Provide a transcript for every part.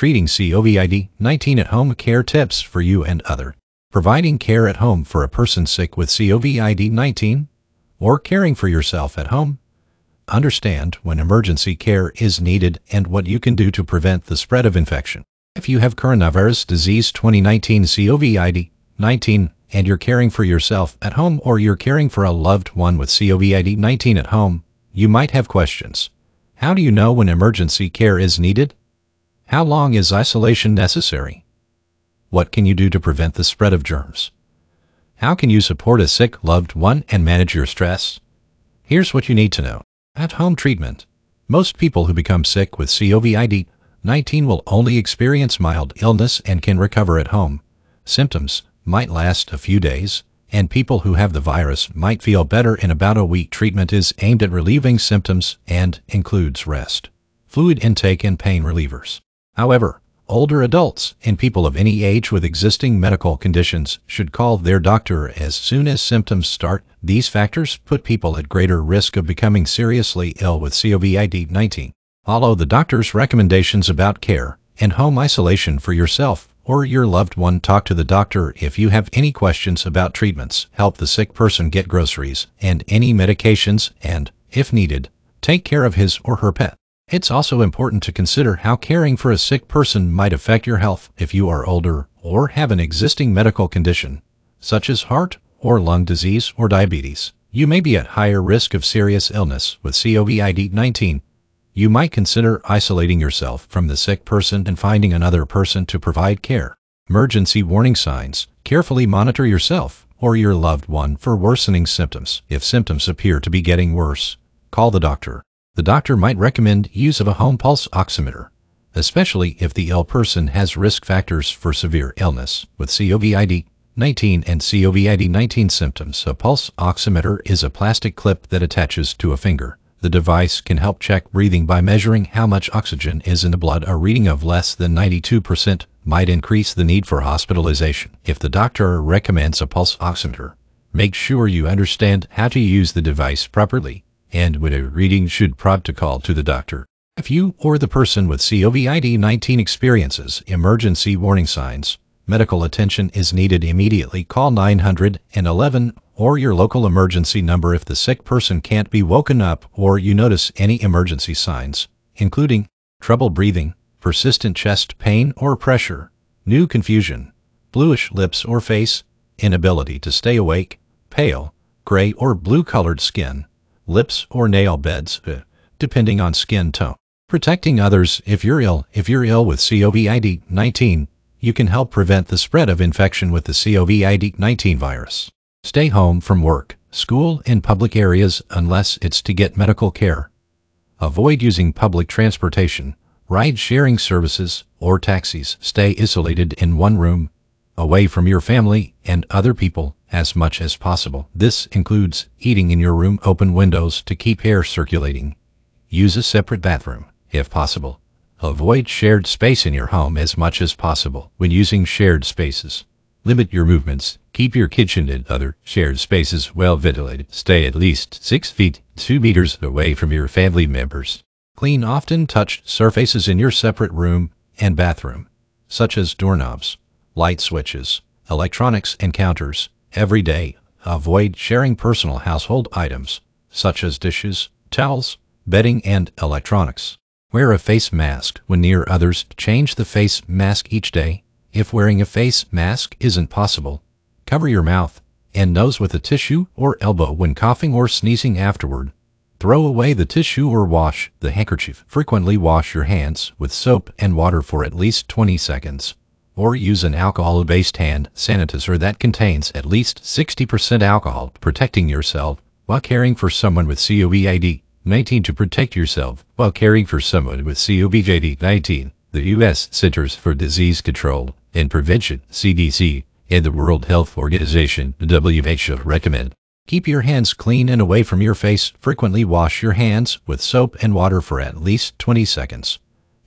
treating COVID-19 at home care tips for you and other. Providing care at home for a person sick with COVID-19 or caring for yourself at home. Understand when emergency care is needed and what you can do to prevent the spread of infection. If you have coronavirus disease 2019 COVID-19 and you're caring for yourself at home or you're caring for a loved one with COVID-19 at home, you might have questions. How do you know when emergency care is needed? How long is isolation necessary? What can you do to prevent the spread of germs? How can you support a sick loved one and manage your stress? Here's what you need to know. At home treatment. Most people who become sick with COVID-19 will only experience mild illness and can recover at home. Symptoms might last a few days, and people who have the virus might feel better in about a week. Treatment is aimed at relieving symptoms and includes rest, fluid intake, and pain relievers. However, older adults and people of any age with existing medical conditions should call their doctor as soon as symptoms start. These factors put people at greater risk of becoming seriously ill with COVID-19. Follow the doctor's recommendations about care and home isolation for yourself or your loved one. Talk to the doctor if you have any questions about treatments. Help the sick person get groceries and any medications and, if needed, take care of his or her pet. It's also important to consider how caring for a sick person might affect your health if you are older or have an existing medical condition, such as heart or lung disease or diabetes. You may be at higher risk of serious illness with COVID-19. You might consider isolating yourself from the sick person and finding another person to provide care. Emergency warning signs. Carefully monitor yourself or your loved one for worsening symptoms. If symptoms appear to be getting worse, call the doctor the doctor might recommend use of a home pulse oximeter, especially if the ill person has risk factors for severe illness with COVID-19 and COVID-19 symptoms. A pulse oximeter is a plastic clip that attaches to a finger. The device can help check breathing by measuring how much oxygen is in the blood. A reading of less than 92% might increase the need for hospitalization. If the doctor recommends a pulse oximeter, make sure you understand how to use the device properly and when a reading should prompt a call to the doctor. If you or the person with COVID-19 experiences emergency warning signs, medical attention is needed immediately. Call 911 or your local emergency number if the sick person can't be woken up or you notice any emergency signs, including trouble breathing, persistent chest pain or pressure, new confusion, bluish lips or face, inability to stay awake, pale, gray or blue-colored skin, lips, or nail beds, uh, depending on skin tone. Protecting others if you're ill. If you're ill with COVID-19, you can help prevent the spread of infection with the COVID-19 virus. Stay home from work, school, and public areas unless it's to get medical care. Avoid using public transportation, ride-sharing services, or taxis. Stay isolated in one room, away from your family and other people as much as possible. This includes eating in your room, open windows to keep air circulating. Use a separate bathroom, if possible. Avoid shared space in your home as much as possible when using shared spaces. Limit your movements. Keep your kitchen and other shared spaces well ventilated. Stay at least 6 feet 2 meters away from your family members. Clean often touched surfaces in your separate room and bathroom, such as doorknobs, light switches, electronics, and counters every day. Avoid sharing personal household items, such as dishes, towels, bedding, and electronics. Wear a face mask when near others. Change the face mask each day. If wearing a face mask isn't possible, cover your mouth and nose with a tissue or elbow when coughing or sneezing afterward. Throw away the tissue or wash the handkerchief. Frequently wash your hands with soap and water for at least 20 seconds or use an alcohol-based hand sanitizer that contains at least 60% alcohol, protecting yourself while caring for someone with COVID-19 to protect yourself while caring for someone with COVID-19. The U.S. Centers for Disease Control and Prevention, CDC, and the World Health Organization, WHO, recommend Keep your hands clean and away from your face. Frequently wash your hands with soap and water for at least 20 seconds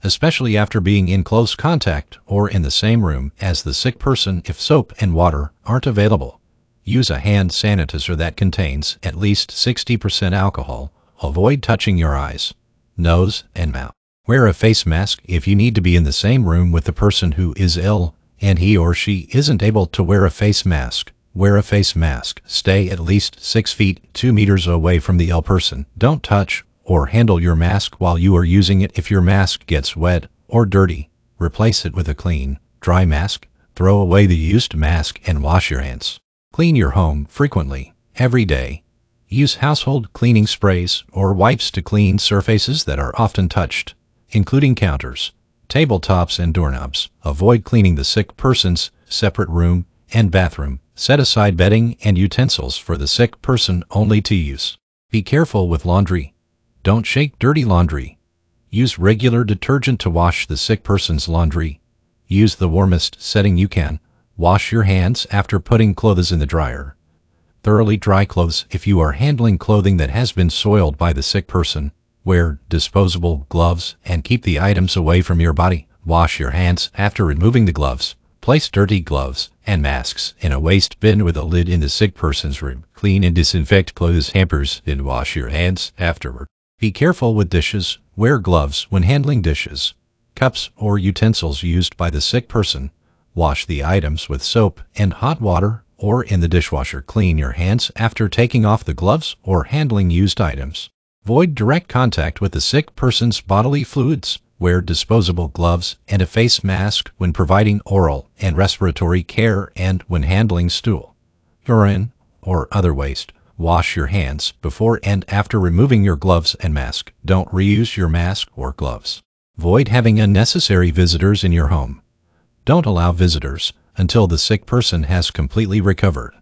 especially after being in close contact or in the same room as the sick person if soap and water aren't available. Use a hand sanitizer that contains at least 60% alcohol. Avoid touching your eyes, nose, and mouth. Wear a face mask if you need to be in the same room with the person who is ill and he or she isn't able to wear a face mask. Wear a face mask. Stay at least 6 feet 2 meters away from the ill person. Don't touch or handle your mask while you are using it if your mask gets wet or dirty. Replace it with a clean, dry mask. Throw away the used mask and wash your hands. Clean your home frequently, every day. Use household cleaning sprays or wipes to clean surfaces that are often touched, including counters, tabletops, and doorknobs. Avoid cleaning the sick person's separate room and bathroom. Set aside bedding and utensils for the sick person only to use. Be careful with laundry. Don't shake dirty laundry. Use regular detergent to wash the sick person's laundry. Use the warmest setting you can. Wash your hands after putting clothes in the dryer. Thoroughly dry clothes if you are handling clothing that has been soiled by the sick person. Wear disposable gloves and keep the items away from your body. Wash your hands after removing the gloves. Place dirty gloves and masks in a waste bin with a lid in the sick person's room. Clean and disinfect clothes hampers and wash your hands afterward. Be careful with dishes. Wear gloves when handling dishes, cups, or utensils used by the sick person. Wash the items with soap and hot water or in the dishwasher. Clean your hands after taking off the gloves or handling used items. Avoid direct contact with the sick person's bodily fluids. Wear disposable gloves and a face mask when providing oral and respiratory care and when handling stool, urine, or other waste. Wash your hands before and after removing your gloves and mask. Don't reuse your mask or gloves. Avoid having unnecessary visitors in your home. Don't allow visitors until the sick person has completely recovered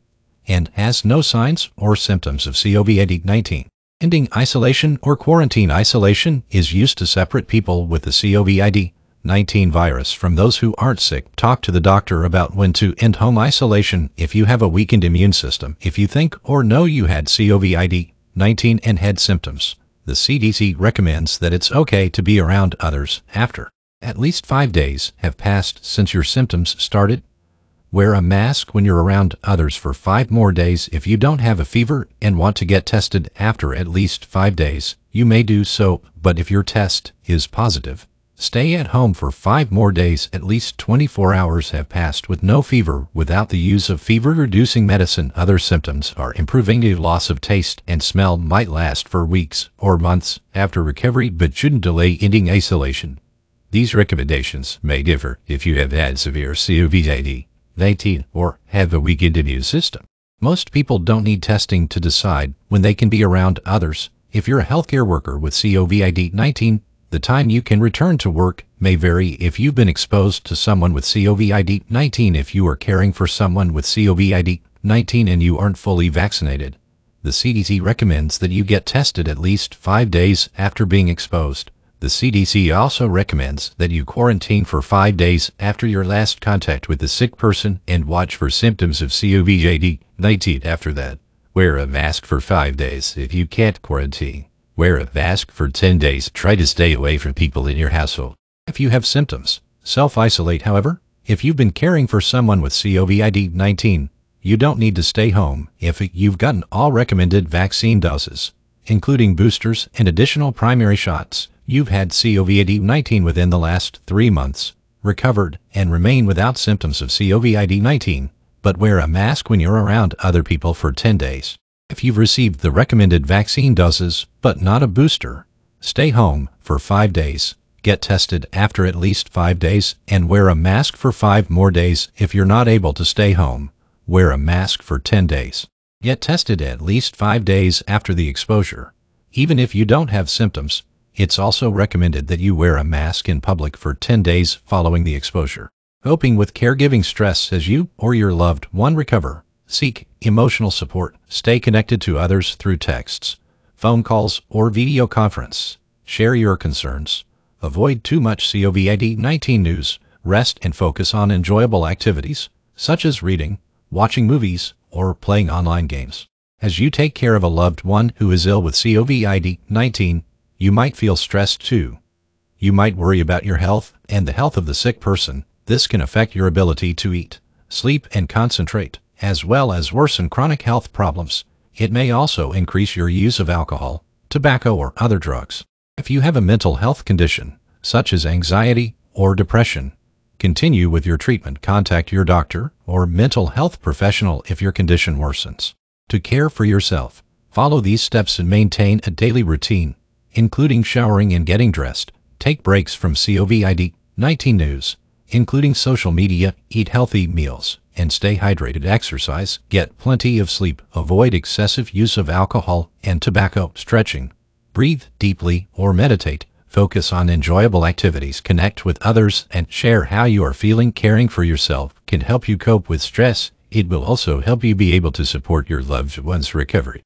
and has no signs or symptoms of COVID-19. Ending isolation or quarantine isolation is used to separate people with the COVID-19 virus from those who aren't sick. Talk to the doctor about when to end home isolation if you have a weakened immune system. If you think or know you had COVID-19 and had symptoms, the CDC recommends that it's okay to be around others after at least five days have passed since your symptoms started Wear a mask when you're around others for five more days. If you don't have a fever and want to get tested after at least five days, you may do so, but if your test is positive, stay at home for five more days. At least 24 hours have passed with no fever without the use of fever-reducing medicine. Other symptoms are improving. The loss of taste and smell might last for weeks or months after recovery, but shouldn't delay ending isolation. These recommendations may differ if you have had severe COVID-19 19, or have a weakened immune system. Most people don't need testing to decide when they can be around others. If you're a healthcare worker with COVID-19, the time you can return to work may vary if you've been exposed to someone with COVID-19 if you are caring for someone with COVID-19 and you aren't fully vaccinated. The CDC recommends that you get tested at least five days after being exposed. The CDC also recommends that you quarantine for five days after your last contact with the sick person and watch for symptoms of COVID-19 after that. Wear a mask for five days if you can't quarantine. Wear a mask for 10 days. Try to stay away from people in your household. If you have symptoms, self-isolate however. If you've been caring for someone with COVID-19, you don't need to stay home if you've gotten all recommended vaccine doses, including boosters and additional primary shots you've had COVID-19 within the last three months, recovered, and remain without symptoms of COVID-19, but wear a mask when you're around other people for 10 days. If you've received the recommended vaccine doses, but not a booster, stay home for five days, get tested after at least five days, and wear a mask for five more days if you're not able to stay home. Wear a mask for 10 days. Get tested at least five days after the exposure. Even if you don't have symptoms, it's also recommended that you wear a mask in public for 10 days following the exposure. Coping with caregiving stress as you or your loved one recover. Seek emotional support. Stay connected to others through texts, phone calls, or video conference. Share your concerns. Avoid too much COVID-19 news. Rest and focus on enjoyable activities, such as reading, watching movies, or playing online games. As you take care of a loved one who is ill with COVID-19, you might feel stressed too. You might worry about your health and the health of the sick person. This can affect your ability to eat, sleep, and concentrate, as well as worsen chronic health problems. It may also increase your use of alcohol, tobacco, or other drugs. If you have a mental health condition, such as anxiety or depression. Continue with your treatment. Contact your doctor or mental health professional if your condition worsens. To care for yourself, follow these steps and maintain a daily routine, including showering and getting dressed. Take breaks from COVID 19 news, including social media, eat healthy meals, and stay hydrated. Exercise, get plenty of sleep, avoid excessive use of alcohol and tobacco, stretching, breathe deeply, or meditate. Focus on enjoyable activities, connect with others, and share how you are feeling. Caring for yourself can help you cope with stress. It will also help you be able to support your loved one's recovery.